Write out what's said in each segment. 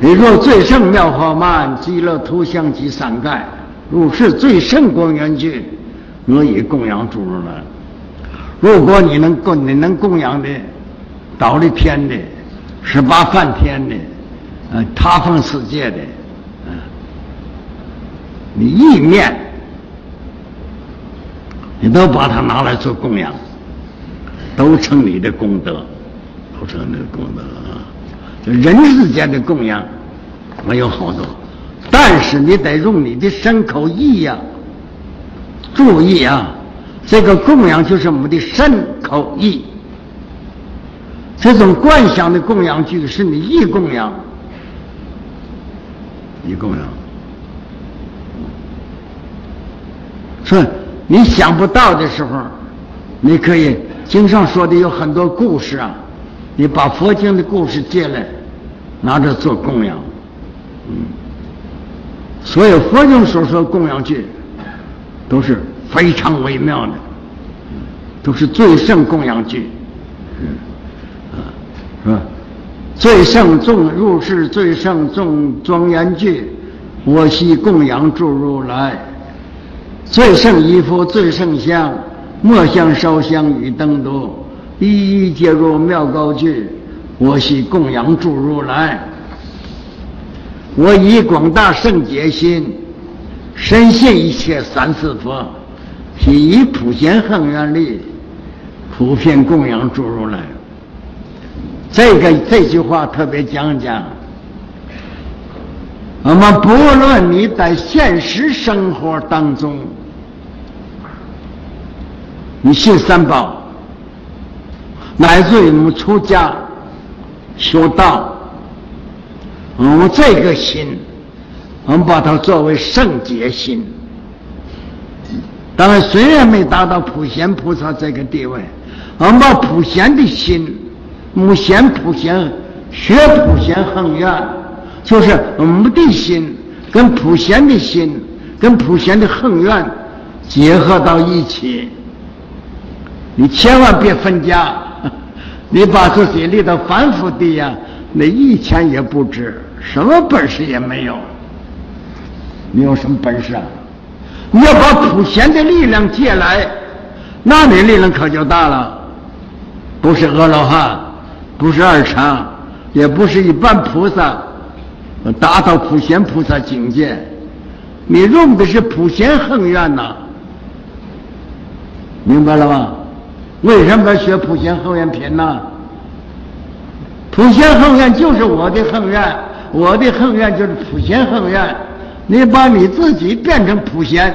你若最胜妙法曼，极乐图像及三盖，如是最胜光缘具，我以供养诸如来。如果你能供，你能供养的，倒立天的，十八梵天的，呃，他方世界的，嗯，你意念，你都把它拿来做供养，都成你的功德，都成你的功德啊！就人世间的供养没有好多，但是你得用你的身口意呀，注意啊，这个供养就是我们的身口意。这种观想的供养具是你意供养，意供养，说你想不到的时候，你可以经上说的有很多故事啊，你把佛经的故事借来。拿着做供养，嗯，嗯所有佛经所说供养具，都是非常微妙的，都是最胜供养具，嗯，啊，是吧？最胜众入世，最胜众庄严具，我悉供养诸如来。最胜衣服，最胜香，莫香烧香与灯烛，一一皆入妙高具。我系供养诸如来，我以广大圣洁心，深信一切三世佛，以普贤恒愿力，普遍供养诸如来。这个这句话特别讲讲，我们不论你在现实生活当中，你信三宝，乃至于你们出家。修道，我们这个心，我们把它作为圣洁心。当然，虽然没达到普贤菩萨这个地位，我们把普贤的心，目贤普贤，学普贤恒愿，就是我们的心跟普贤的心，跟普贤的恒愿结合到一起。你千万别分家。你把自己立到凡夫地呀，那一钱也不值，什么本事也没有。你有什么本事啊？你要把普贤的力量借来，那你力量可就大了。不是阿罗汉，不是二禅，也不是一般菩萨，达到普贤菩萨境界。你用的是普贤恒愿呐，明白了吗？为什么学普贤恒愿品呢？普贤恒愿就是我的恒愿，我的恒愿就是普贤恒愿。你把你自己变成普贤，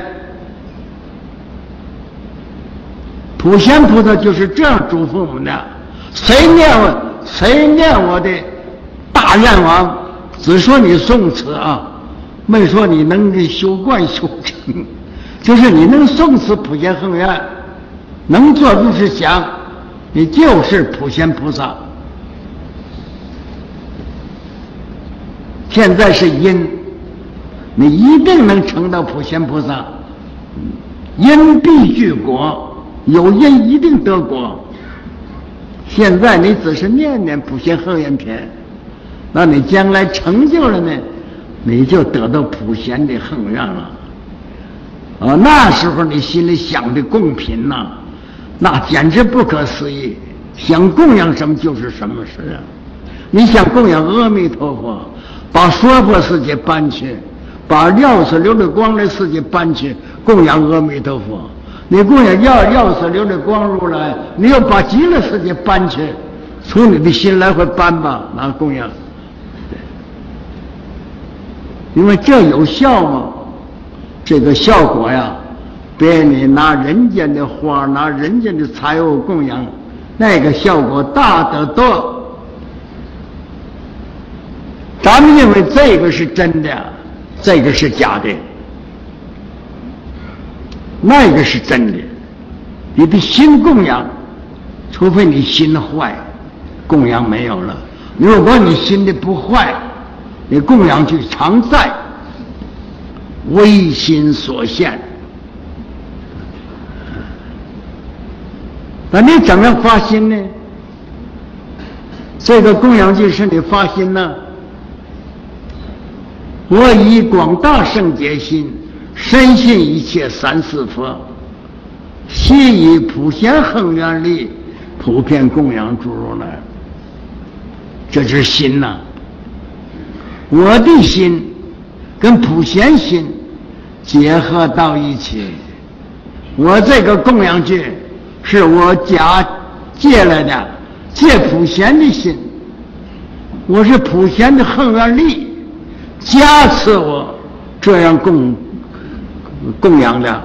普贤菩萨就是这样嘱咐我们的：谁念我，谁念我的大愿王，只说你诵词啊，没说你能修观修成，就是你能诵词普贤恒愿。能做如是想，你就是普贤菩萨。现在是因，你一定能成到普贤菩萨。因必具果，有因一定得果。现在你只是念念普贤恒愿篇，那你将来成就了呢，你就得到普贤的恒愿了。啊，那时候你心里想的供品呐。那简直不可思议！想供养什么就是什么事啊！你想供养阿弥陀佛，把娑婆世界搬去，把药师琉璃光的世界搬去供养阿弥陀佛。你供养药药师琉璃光如来，你要把极乐世界搬去，从你的心来回搬吧，拿供养。因为这有效吗？这个效果呀。别你拿人间的花，拿人间的财物供养，那个效果大得多。咱们认为这个是真的，这个是假的，那个是真的。你的心供养，除非你心坏，供养没有了。如果你心的不坏，你供养就常在，唯心所现。那你怎么样发心呢？这个供养就是你发心呢。我以广大圣洁心，深信一切三世佛，悉以普贤恒愿力，普遍供养诸如来。这就是心呐！我的心跟普贤心结合到一起，我这个供养具是我假借来的，借普贤的心，我是普贤的恒愿力。加持我这样供供养的，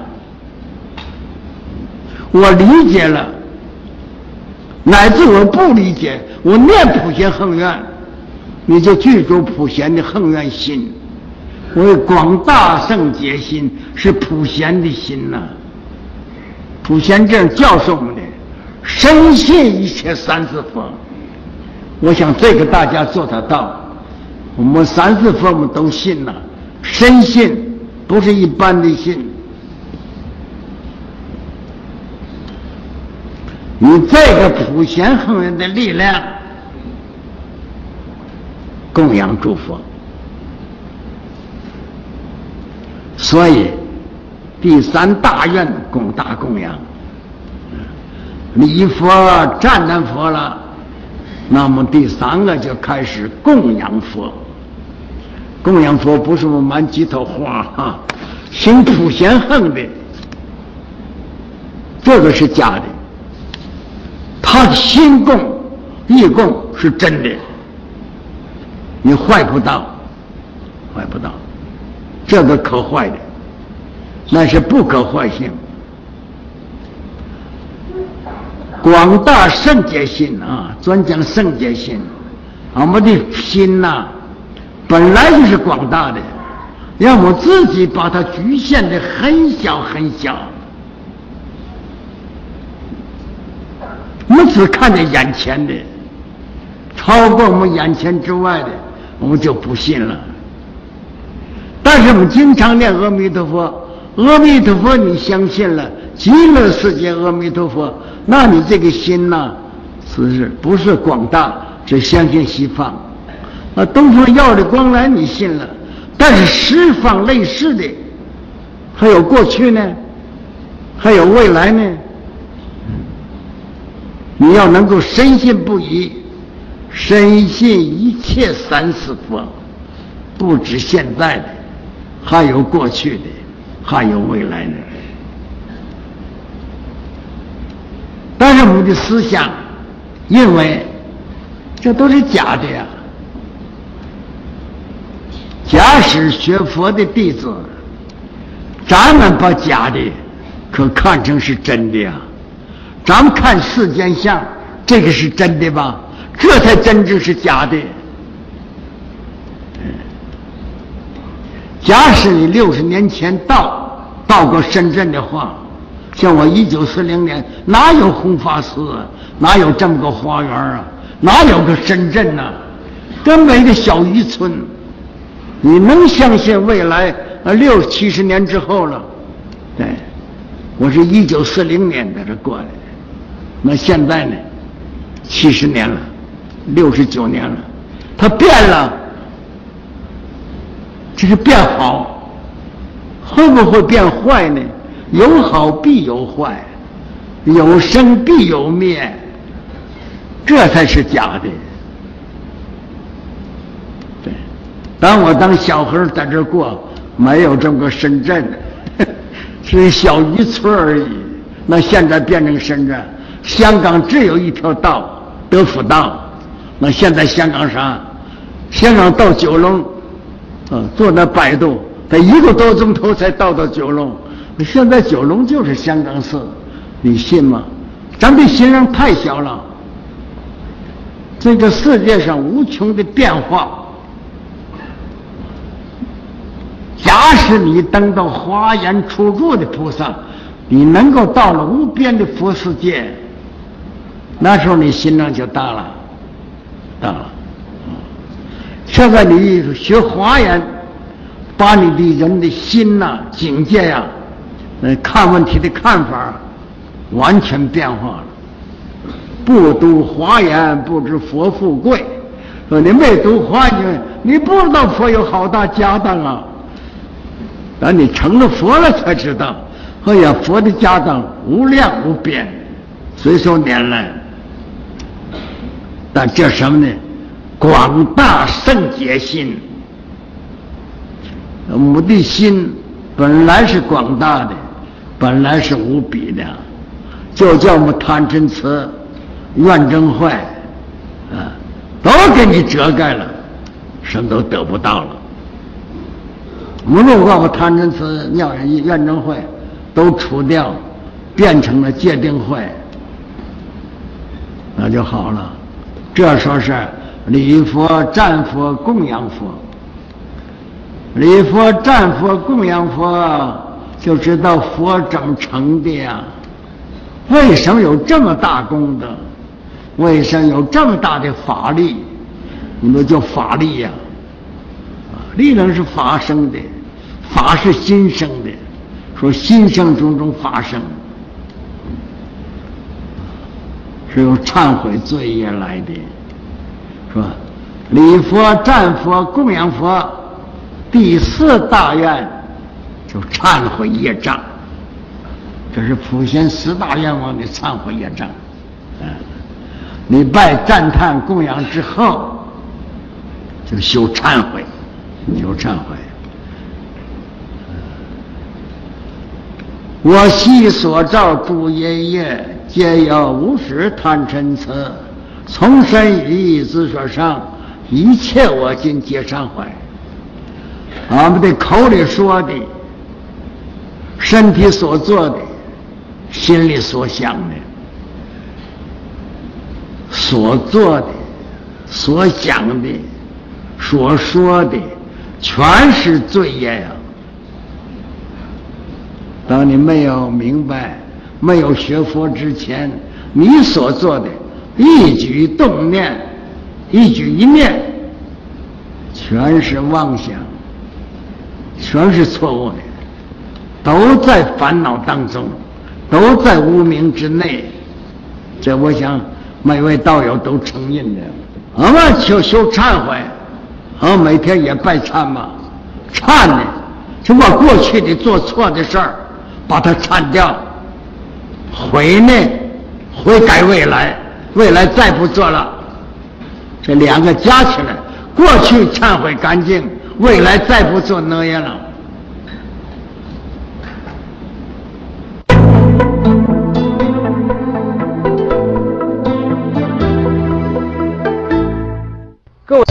我理解了，乃至我不理解，我念普贤恒愿，你就具足普贤的恒愿心。我广大圣洁心是普贤的心呐，普贤这样教授我们的，深信一切三世佛。我想这个大家做得到。我们三四佛母都信了，深信不是一般的信。你这个普贤恒愿的力量供养诸佛，所以第三大愿供大供养，礼佛赞叹佛了，那么第三个就开始供养佛。供养佛不是我满几头花哈，心普贤恒的，这个是假的。他的心供、意供是真的，你坏不到，坏不到，这个可坏的，那是不可坏性。广大圣洁心啊，专讲圣洁心，我们的心呐。本来就是广大的，要么自己把它局限的很小很小，我们只看见眼前的，超过我们眼前之外的，我们就不信了。但是我们经常念阿弥陀佛，阿弥陀佛，你相信了极乐世界阿弥陀佛，那你这个心呢，是不是不是广大？只相信西方。东方耀的光来，你信了，但是十方类似的，还有过去呢，还有未来呢。你要能够深信不疑，深信一切三世佛，不止现在的，还有过去的，还有未来的。但是我们的思想认为这都是假的呀。假使学佛的弟子，咱们把假的可看成是真的呀。咱们看世间相，这个是真的吧？这才真正是假的。假使你六十年前到到过深圳的话，像我一九四零年哪有弘法寺啊？哪有这么个花园啊？哪有个深圳呢？根本一个小渔村。你能相信未来啊六七十年之后了？对，我是一九四零年在这过来的，那现在呢？七十年了，六十九年了，它变了，这是变好，会不会变坏呢？有好必有坏，有生必有灭，这才是假的。当我当小孩在这过，没有这么个深圳，是小渔村而已。那现在变成深圳，香港只有一条道，德福道。那现在香港啥？香港到九龙，啊，坐那摆渡，得一个多钟头才到到九龙。现在九龙就是香港市，你信吗？咱们的心量太小了。这个世界上无穷的变化。假使你登到华严初住的菩萨，你能够到了无边的佛世界，那时候你心量就大了，大了。现在你学华严，把你的人的心呐、境界呀、呃看问题的看法，完全变化了。不读华严，不知佛富贵；说你没读华严，你不知道佛有好大家当啊。等你成了佛了才知道，哎呀，佛的家当无量无边，随手拈来。但这什么呢？广大圣解心，母的心本来是广大的，本来是无比的，就叫我们贪嗔痴、怨憎坏，啊，都给你遮盖了，什么都得不到了。无论我贪嗔痴、尿人怨憎会都除掉，变成了戒定慧，那就好了。这说是礼佛、战佛、供养佛。礼佛、战佛、供养佛，就知道佛怎么成的呀？为什么有这么大功德？为什么有这么大的法力？你们叫法力呀？力量是法生的。法是心生的，说心生种种法生，是由忏悔罪业来的。说礼佛、战佛、供养佛，第四大愿就忏悔业障。这是普贤十大愿望的忏悔业障。嗯，你拜赞叹供养之后，就修忏悔，修忏悔。我昔所造诸业业，皆有无始贪嗔痴，从身语意之所生，一切我今皆忏悔。俺们的口里说的，身体所做的，心里所想的，所做的、所想的、所说的，全是罪业呀。当你没有明白、没有学佛之前，你所做的一举动念、一举一念，全是妄想，全是错误的，都在烦恼当中，都在无名之内。这我想每位道友都承认的。我们修修忏悔，我每天也拜忏嘛，忏呢，就把过去的做错的事儿。把它铲掉，悔呢？悔改未来，未来再不做了。这两个加起来，过去忏悔干净，未来再不做那样了。各位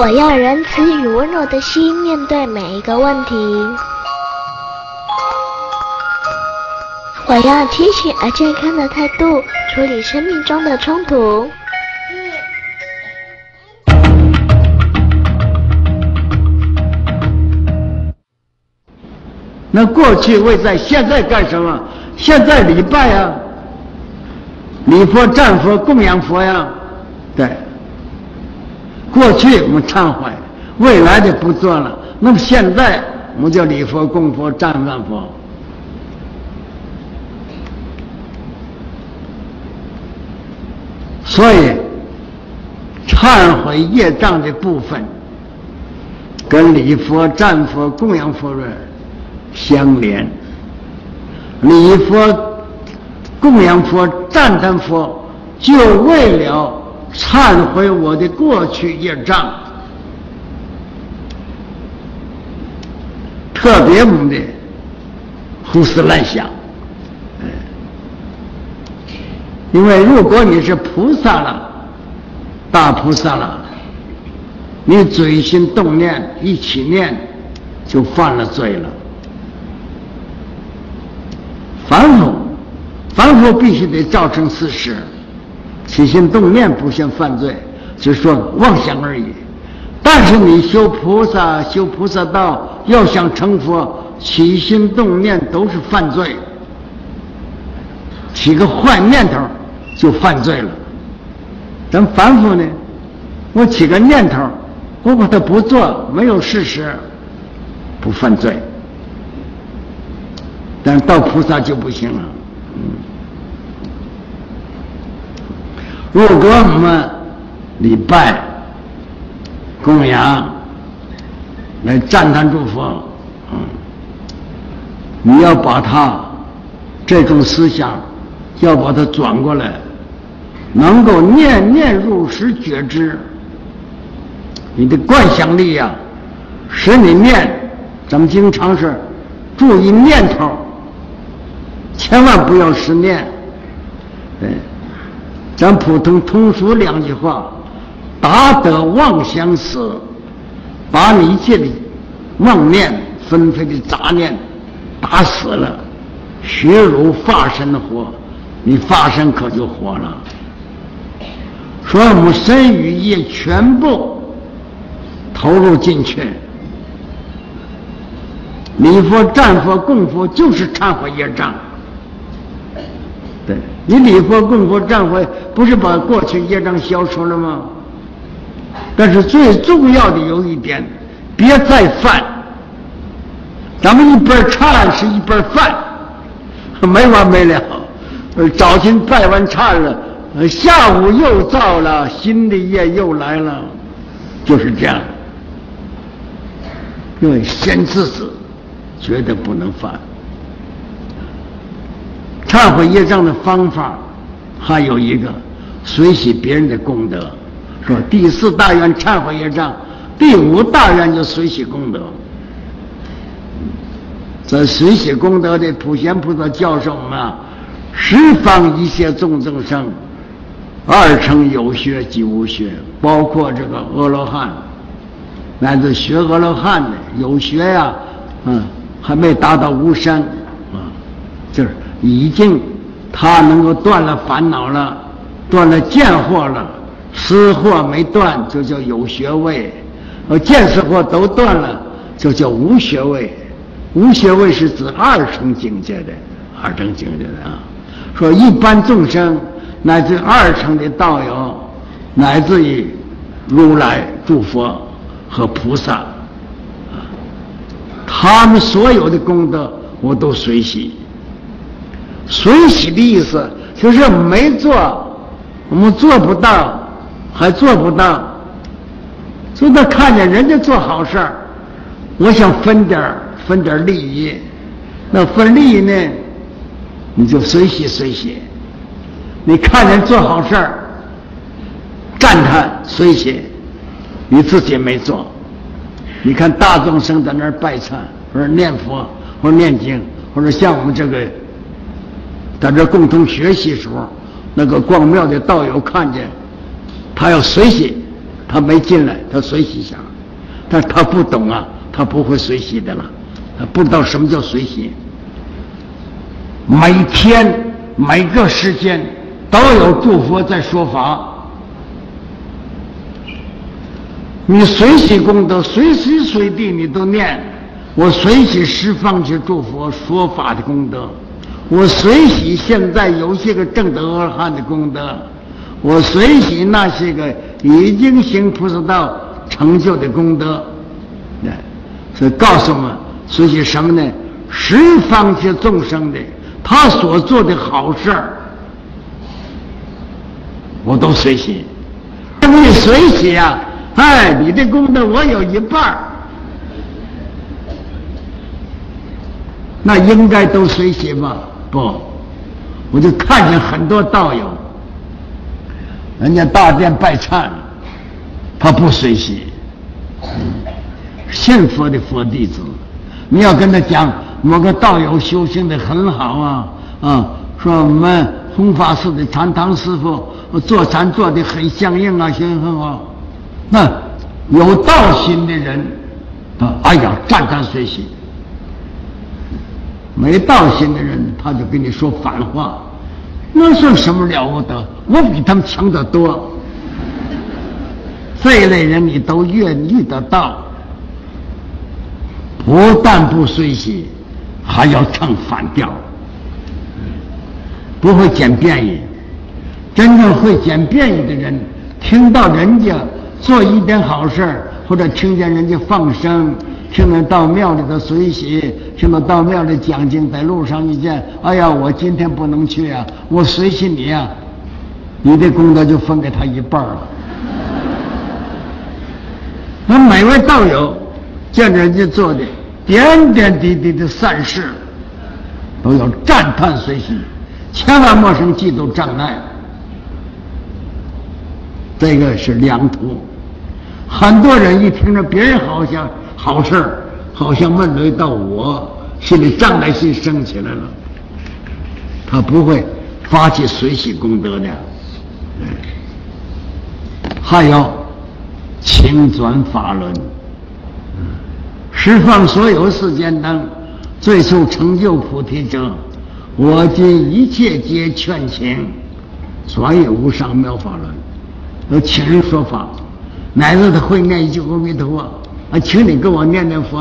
我要仁慈与温柔的心面对每一个问题。我要清醒而健康的态度处理生命中的冲突。那过去为在，现在干什么？现在礼拜呀，礼佛、战佛、供养佛呀，对。过去我们忏悔，未来的不做了。那么现在我们叫礼佛、供佛、赞叹佛。所以，忏悔业障的部分，跟礼佛、赞佛、供养佛的相连。礼佛、供养佛、赞叹佛，就为了。忏悔我的过去业障，特别猛的胡思乱想，因为如果你是菩萨了，大菩萨了，你嘴心动念一起念，就犯了罪了。凡夫，凡夫必须得造成事实。起心动念不算犯罪，只是说妄想而已。但是你修菩萨、修菩萨道，要想成佛，起心动念都是犯罪。起个坏念头，就犯罪了。咱凡夫呢，我起个念头，我把它不做，没有事实，不犯罪。但到菩萨就不行了。嗯，如果我们礼拜、供养、来赞叹诸佛，嗯，你要把它这种思想，要把它转过来，能够念念入实觉知，你的观想力呀，使你念。咱们经常是注意念头。千万不要失念，对，咱普通通俗两句话：达得妄想死，把你一切的妄念、纷飞的杂念打死了，学如化身的活，你化身可就活了。说我们身与业全部投入进去，礼佛、战佛、供佛就是忏悔业障。对你礼佛、供佛、忏悔，不是把过去业障消除了吗？但是最重要的有一点，别再犯。咱们一边忏是一边犯，没完没了。呃早晨拜完忏了，下午又造了新的业，又来了，就是这样。因为先自子，绝对不能犯。忏悔业障的方法还有一个，随喜别人的功德。说第四大愿忏悔业障，第五大愿就随喜功德。这随喜功德的普贤菩萨教授们，十方一切众生生，二乘有学及无学，包括这个阿罗汉，乃至学阿罗汉的有学呀，嗯，还没达到无生，已经，他能够断了烦恼了，断了见惑了，识惑没断就叫有学位，呃，见识惑都断了就叫无学位。无学位是指二乘境界的，二乘境界的啊。说一般众生乃至二乘的道友，乃至于如来、诸佛和菩萨，啊，他们所有的功德我都随喜。随喜的意思就是没做，我们做不到，还做不到。所以他看见人家做好事儿，我想分点分点利益。那分利益呢，你就随喜随喜。你看人做好事儿，赞叹随喜，你自己没做。你看大众生在那儿拜忏，或者念佛，或者念经，或者像我们这个。在这共同学习时候，那个逛庙的道友看见，他要随喜，他没进来，他随喜下，但他不懂啊，他不会随喜的了，他不知道什么叫随喜。每天每个时间都有祝福在说法，你随喜功德，随时随地你都念，我随喜释放去祝福说法的功德。我随喜现在有些个正德阿汉的功德，我随喜那些个已经行菩萨道成就的功德，哎，所以告诉我们随喜什么呢？十方些众生的他所做的好事儿，我都随喜。你随喜啊，哎，你的功德我有一半儿，那应该都随喜吧？不，我就看见很多道友，人家大殿拜忏，他不随喜。信佛的佛弟子，你要跟他讲某个道友修行的很好啊啊，说我们弘法寺的禅堂师傅做禅做的很相应啊，行很好。那有道心的人啊，哎呀，赞叹随喜。没道心的人，他就跟你说反话，那算什么了不得？我比他们强得多。这一类人你都愿意得到，不但不随喜，还要唱反调，不会捡便宜。真正会捡便宜的人，听到人家做一点好事，或者听见人家放生，听到到庙里的随喜，听到到庙里讲经，在路上遇见，哎呀，我今天不能去啊，我随喜你呀，你的功德就分给他一半了。那每位道友见人家做的点点滴滴的善事，都要赞叹随喜，千万莫生嫉妒障碍。这个是两途。很多人一听着别人好像好事儿，好像问轮到我，心里障碍心升起来了，他不会发起随喜功德的。还有轻转法轮，释放所有世间灯，最速成就菩提者，我今一切皆劝请，转也无上妙法轮。有请人说法，乃至他会念一句阿弥陀佛，啊，请你给我念念佛，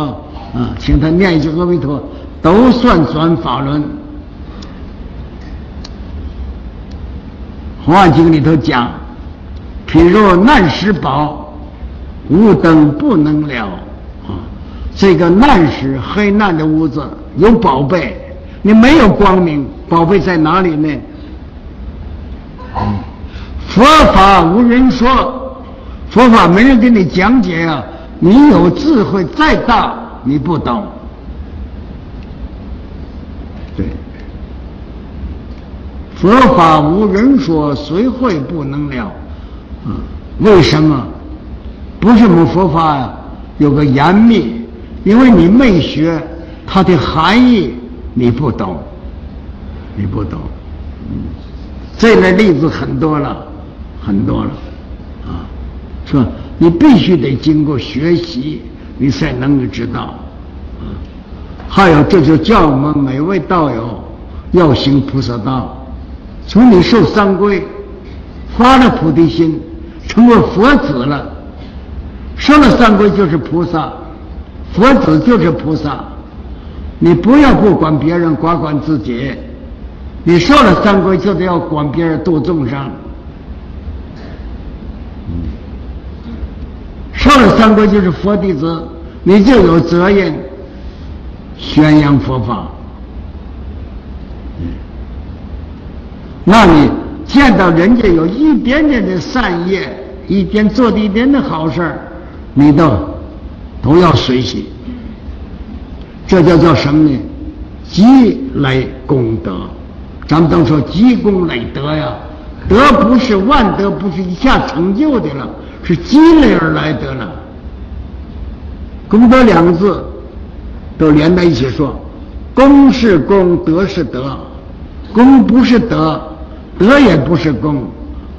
啊，请他念一句阿弥陀，都算转法轮。《华经》里头讲，譬如难时宝，无灯不能了，啊，这个难时黑暗的屋子有宝贝，你没有光明，宝贝在哪里呢？佛法无人说，佛法没人给你讲解啊！你有智慧再大，你不懂。对，佛法无人说，谁会不能了？啊，为什么？不是我们佛法呀，有个严密，因为你没学，它的含义你不懂，你不懂。嗯，这类例子很多了。很多了，啊，是吧？你必须得经过学习，你才能够知道，还有，这就叫我们每位道友要行菩萨道，从你受三皈，发了菩提心，成为佛子了，受了三皈就是菩萨，佛子就是菩萨。你不要不管别人，管管自己。你受了三皈，就得要管别人，度众生。受了三皈就是佛弟子，你就有责任宣扬佛法。那你见到人家有一点点的善业，一点做的一点的好事儿，你都都要随喜。这叫叫什么呢？积累功德。咱们都说积功累德呀，德不是万德，不是一下成就的了。是积累而来得了，功德两个字都连在一起说，功是功，德是德，功不是德，德也不是功，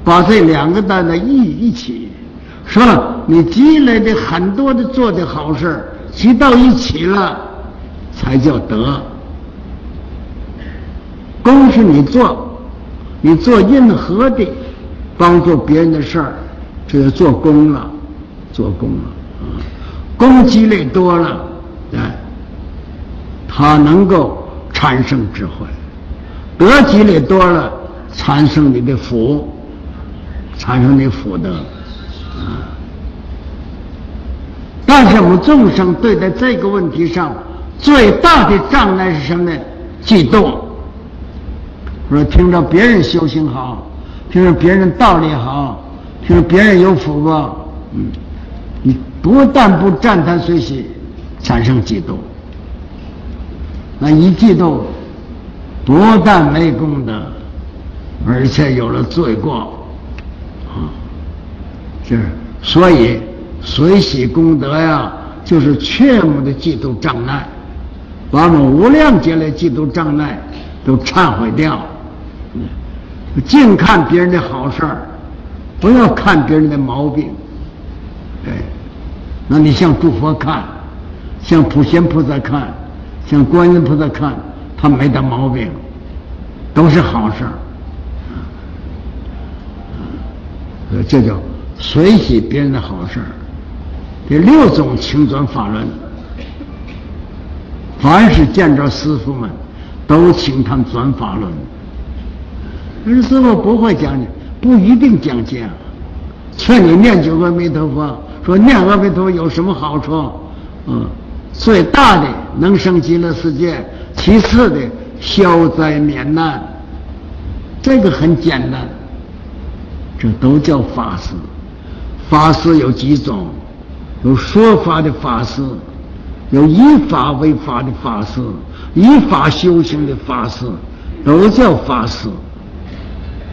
把这两个单的一一起，说你积累的很多的做的好事积到一起了，才叫德。功是你做，你做任何的帮助别人的事儿。这就做功了，做功了啊！功积累多了，哎，他能够产生智慧；德积累多了，产生你的福，产生你福德啊！但是我们众生对待这个问题上最大的障碍是什么呢？嫉妒。说听着别人修行好，听着别人道理好。就是别人有福报，嗯，你不但不赞叹随喜，产生嫉妒，那一嫉妒，不但没功德，而且有了罪过，啊，是所以随喜功德呀，就是全部的嫉妒障碍，把我们无量劫来嫉妒障碍都忏悔掉，净看别人的好事儿。不要看别人的毛病，哎，那你向诸佛看，向普贤菩萨看，向观音菩萨看，他没得毛病，都是好事儿。这叫随喜别人的好事儿。这六种请转法轮，凡是见着师傅们，都请他们转法轮。可是师傅不会讲你。不一定讲经。劝你念九个阿弥陀佛，说念阿弥陀佛有什么好处？嗯，最大的能生极乐世界，其次的消灾免难，这个很简单。这都叫法师。法师有几种？有说法的法师，有以法为法的法师，以法修行的法师，都叫法师。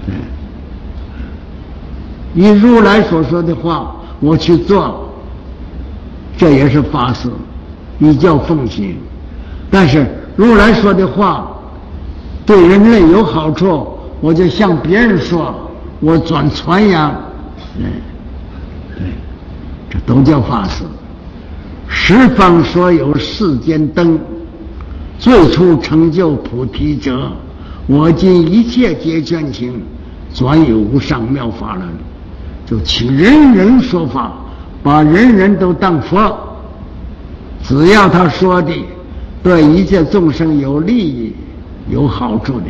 对。以如来所说的话，我去做，这也是法事，你叫奉行。但是如来说的话对人类有好处，我就向别人说，我转传扬，嗯，对，这都叫法事。十方所有世间灯，最初成就菩提者，我今一切皆全情，转有无上妙法了。就请人人说法，把人人都当佛，只要他说的对一切众生有利益、有好处的，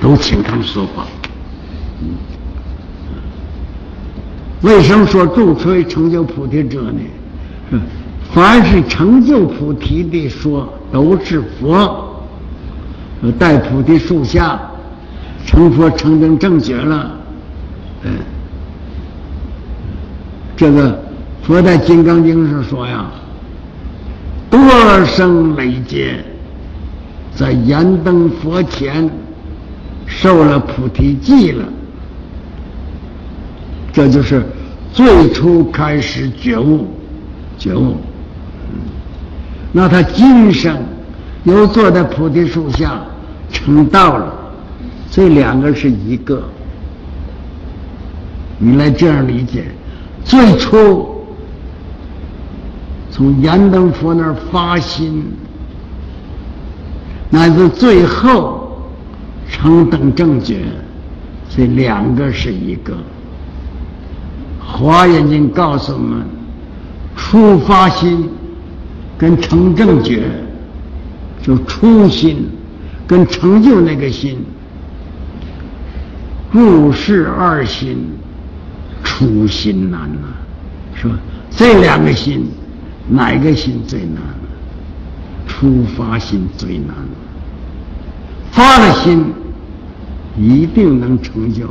都请他们说法。为什么说助吹成就菩提者呢？凡是成就菩提的说，都是佛，在菩提树下成佛成正正觉了。嗯，这个佛在《金刚经》上说呀，多生累劫，在燃灯佛前受了菩提记了，这就是最初开始觉悟，觉悟。那他今生又坐在菩提树下成道了，这两个是一个。你来这样理解：最初从燃灯佛那儿发心，乃至最后成等正觉，这两个是一个。华严经告诉我们：初发心跟成正觉，就初心跟成就那个心，入世二心。初心难呐，是吧？这两个心，哪个心最难？初发心最难。发了心，一定能成就，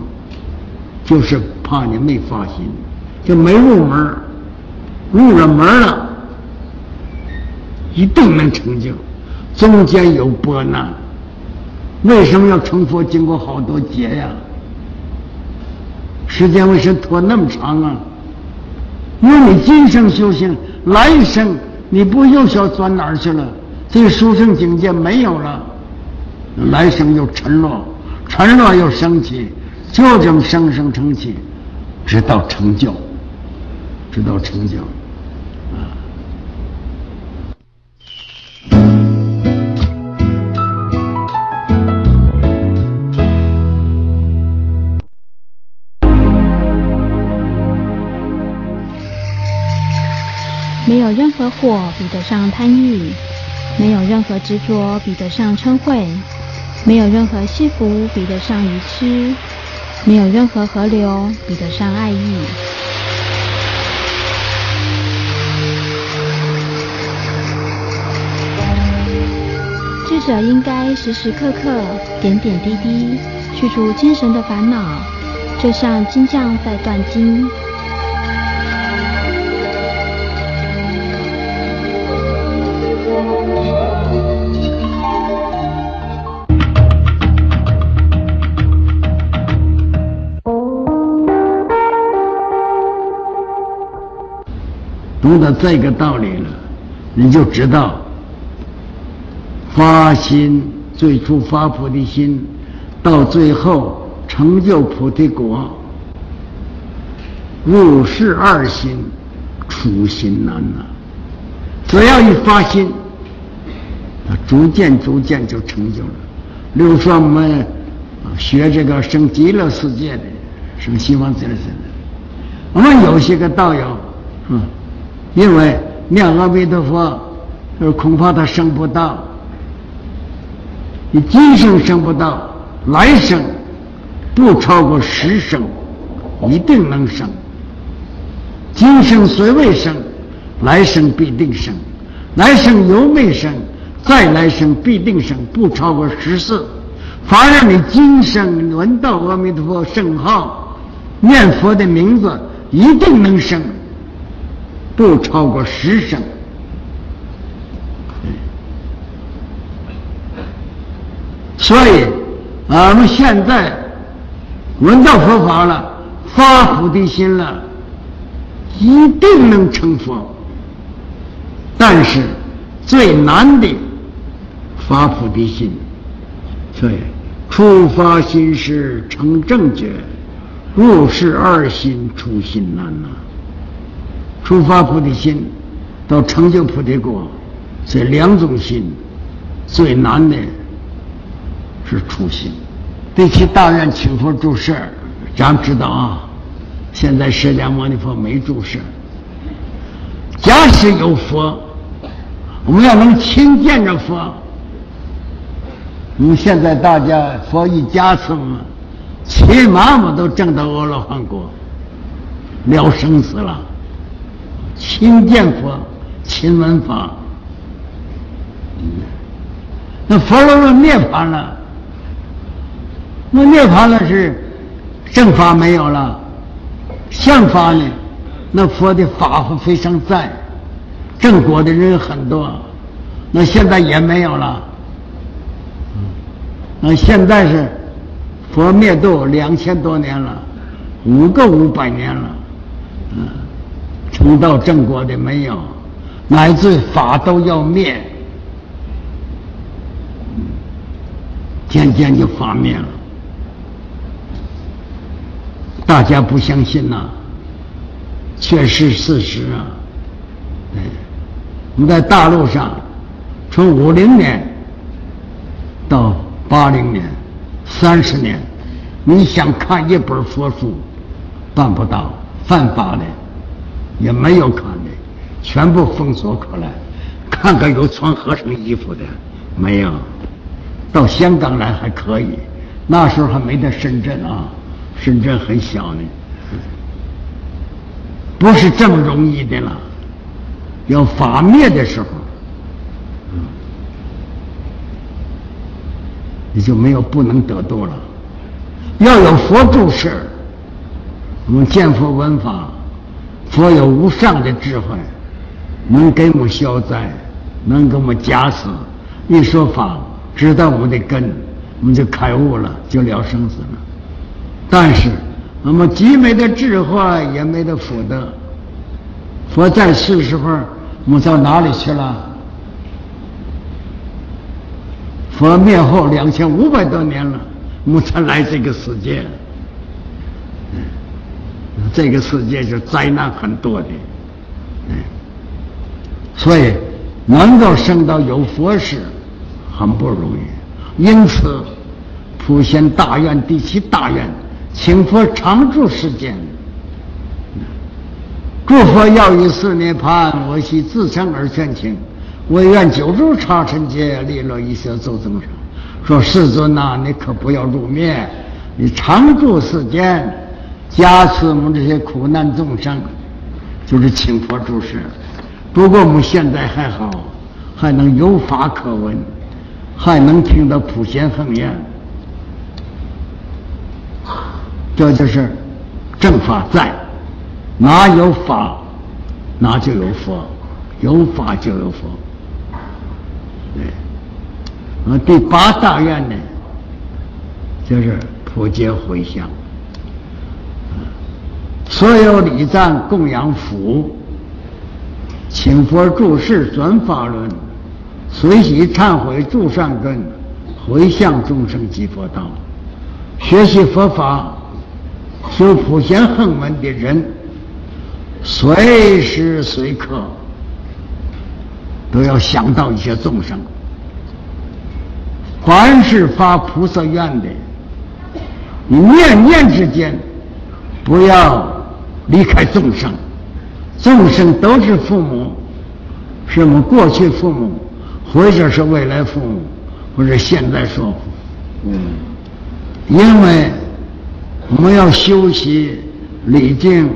就是怕你没发心，就没入门入了门了，一定能成就。中间有波难，为什么要成佛？经过好多劫呀。时间为什么拖那么长啊？因为你今生修行，来生你不又想钻哪儿去了？这个殊胜境界没有了，来生又沉落，沉落又升起，就这么生生成起，直到成就，直到成就。没有任何火比得上贪欲，没有任何执着比得上嗔恚，没有任何幸福比得上愚痴，没有任何河流比得上爱意。智者应该时时刻刻、点点滴滴去除精神的烦恼，就像金匠在锻金。懂得这个道理了，你就知道发心最初发菩提心，到最后成就菩提果，入世二心，初心难呐。只要一发心，他逐渐逐渐就成就了。比如说我们学这个生极乐世界的，生西方极乐世界的，我们有些个道友，嗯。因为念阿弥陀佛，恐怕他生不到。你今生生不到，来生不超过十生，一定能生。今生虽未生，来生必定生。来生有没生，再来生必定生，不超过十四。凡让你今生闻到阿弥陀佛圣号，念佛的名字，一定能生，不超过十声。所以，俺们现在闻到佛法了，发菩提心了，一定能成佛。但是最难的发菩提心，所以初发心时成正觉，入世二心出心难呐。出发菩提心到成就菩提果，这两种心最难的。是初心，对其大愿请佛住世，咱知道啊。现在释迦牟尼佛没住世。假使有佛，我们要能亲见着佛。你现在大家佛一加持嘛，骑马嘛都证到阿罗汉果，了生死了。亲见佛，亲闻法，那佛罗罗涅槃了。那涅槃了是正法没有了，相法呢？那佛的法非常在，正果的人很多，那现在也没有了。那现在是佛灭度两千多年了，五个五百年了，嗯，成道正果的没有，乃至法都要灭，渐渐就法灭了。大家不相信呐，却是事实啊！哎，我们在大陆上，从五零年到八零年，三十年，你想看一本佛书，办不到，犯法的，也没有看的，全部封锁过来。看看有穿和尚衣服的没有？到香港来还可以，那时候还没在深圳啊。深圳很小呢，不是这么容易的了。要法灭的时候，你就没有不能得度了。要有佛住世，我们见佛闻法，佛有无上的智慧，能给我们消灾，能给我们加持。一说法，知道我们的根，我们就开悟了，就了生死了。但是，我们既没得智慧，也没得福德。佛在世时候，我们到哪里去了？佛灭后两千五百多年了，我们才来这个世界。这个世界是灾难很多的，所以能够生到有佛时，很不容易。因此，普贤大愿第七大愿。请佛常住世间，诸佛要于四涅盘，我系自生而劝请。我愿九州刹尘劫，利乐一切众生生。说世尊呐，你可不要入灭，你常住世间，加持我们这些苦难众生，就是请佛住世。不过我们现在还好，还能有法可闻，还能听到普贤恒言。这就是正法在，哪有法，哪就有佛，有法就有佛。对，那第八大愿呢，就是普皆回向，所有礼赞供养福，请佛住世转法轮，随喜忏悔助善根，回向众生即佛道，学习佛法。修普贤横门的人，随时随刻都要想到一些众生。凡是发菩萨愿的，你念念之间不要离开众生。众生都是父母，是我们过去父母，或者是未来父母，或者现在说，嗯，因为。我们要修习礼敬、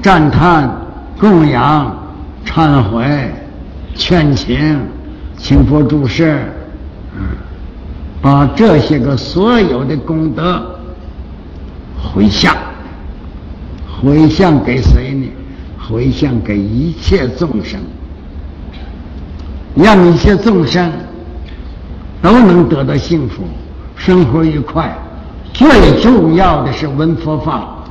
赞叹、供养、忏悔、劝请、请佛注释，嗯，把这些个所有的功德回向，回向给谁呢？回向给一切众生，让一切众生都能得到幸福，生活愉快。最重要的是闻佛法，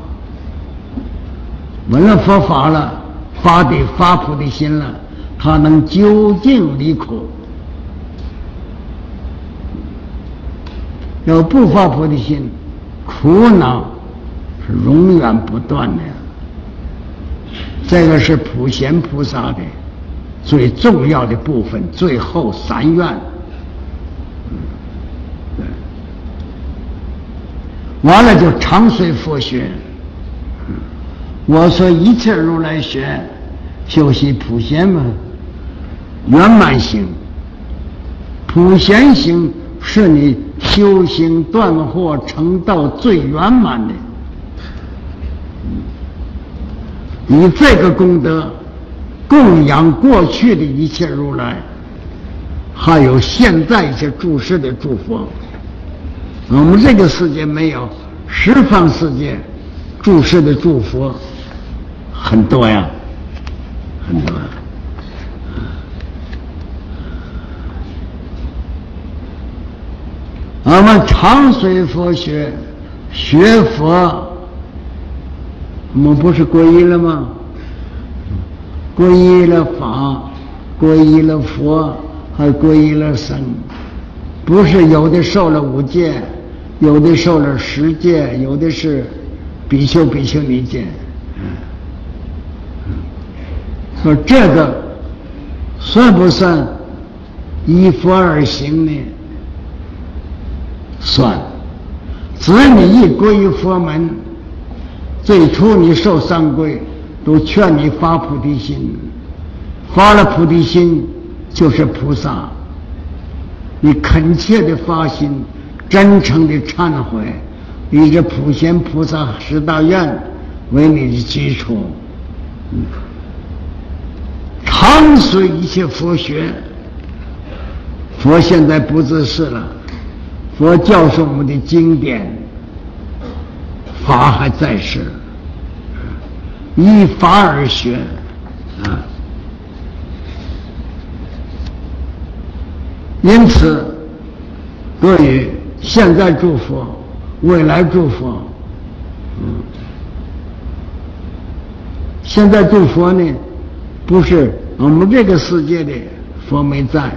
闻了佛法了，发的发菩提心了，他能究竟离苦。要不发菩提心，苦恼是永远不断的。这个是普贤菩萨的最重要的部分，最后三愿。完了就常随佛学。我说一切如来学，修习普贤嘛，圆满行。普贤行是你修行断惑成道最圆满的。以这个功德供养过去的一切如来，还有现在一些诸世的诸佛。我们这个世界没有，十方世界注释的祝福很多呀，很多。我们常随佛学，学佛，我们不是皈依了吗？皈依了法，皈依了佛，还皈依了僧，不是有的受了五戒。有的受了十戒，有的是比丘、比丘尼戒。说这个算不算依佛而行呢？算。只要你一归于佛门，最初你受三皈，都劝你发菩提心，发了菩提心就是菩萨。你恳切的发心。真诚的忏悔，以这普贤菩萨十大愿为你的基础，常随一切佛学。佛现在不自世了，佛教授我们的经典，法还在世，依法而学啊。因此，对于。现在祝福，未来祝福，嗯，现在祝福呢，不是我们这个世界的佛没在，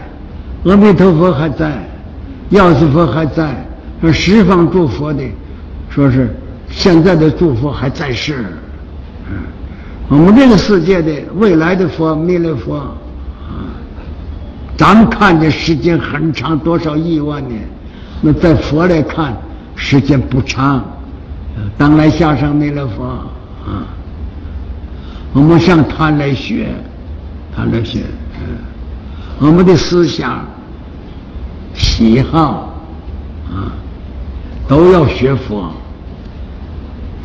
阿弥陀佛还在，药师佛还在，说十方诸佛的，说是现在的祝福还在世，嗯，我们这个世界的未来的佛弥勒佛，啊，咱们看的时间很长，多少亿万年。那在佛来看，时间不长。当来下生弥勒佛啊，我们向他来学，他来学。嗯我们的思想、喜好啊，都要学佛。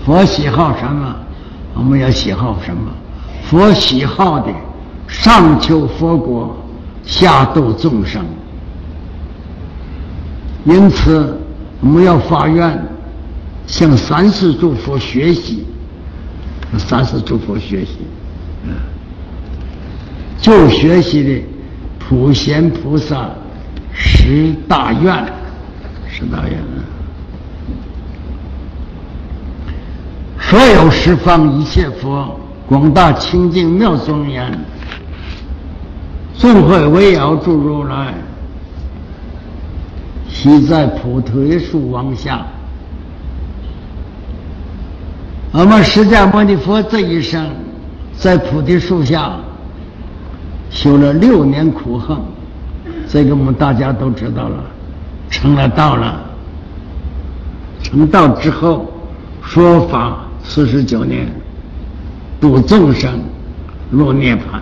佛喜好什么，我们要喜好什么。佛喜好的，上求佛国，下度众生。因此，我们要发愿向三世诸佛学习，三世诸佛学习，嗯就学习的普贤菩萨十大愿，十大愿啊。所有十方一切佛，广大清净妙庄严，众会围绕诸如来。悉在菩提树王下，我们释迦牟尼佛这一生在菩提树下修了六年苦行，这个我们大家都知道了，成了道了。成道之后说法四十九年，度众生入涅槃。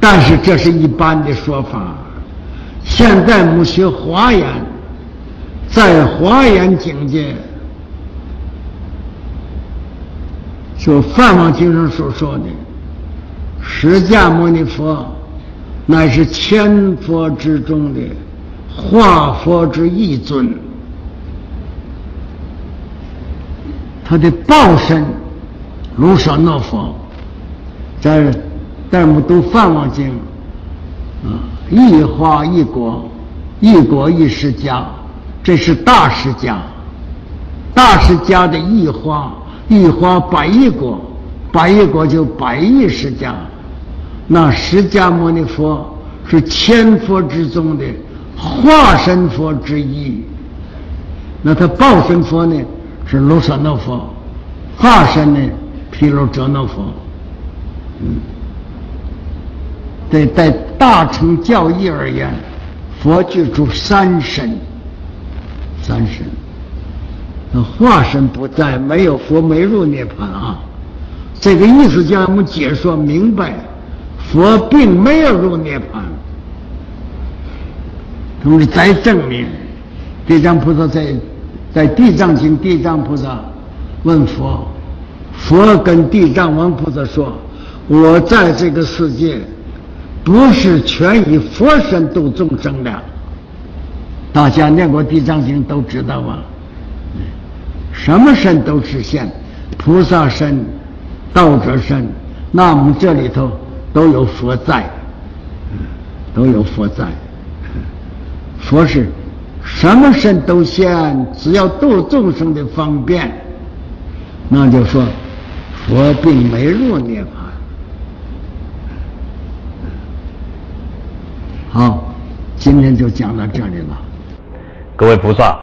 但是这是一般的说法。现在我们学华严，在华严境界，就《梵王经》上所说的，释迦牟尼佛乃是千佛之中的化佛之一尊，他的报身如舍那佛，在在我们读《梵网经》，啊，一花一果，一果一释迦，这是大释迦，大释迦的一花，一花百亿果，百亿果就百亿释迦。那释迦牟尼佛是千佛之中的化身佛之一，那他报身佛呢是卢舍那佛，化身呢毗卢遮那佛，嗯，对，在大乘教义而言，佛具足三身，三身，那化身不在，没有佛没入涅槃啊，这个意思叫我们解说明白。佛并没有入涅槃，同时再证明，地藏菩萨在在地藏经，地藏菩萨问佛，佛跟地藏王菩萨说：“我在这个世界，不是全以佛身度众生的。”大家念过地藏经都知道啊，什么身都实现，菩萨身、道者身，那我们这里头。都有佛在，都有佛在。佛是什么身都现，只要度众生的方便，那就说佛并没入涅槃。好，今天就讲到这里了。各位菩萨。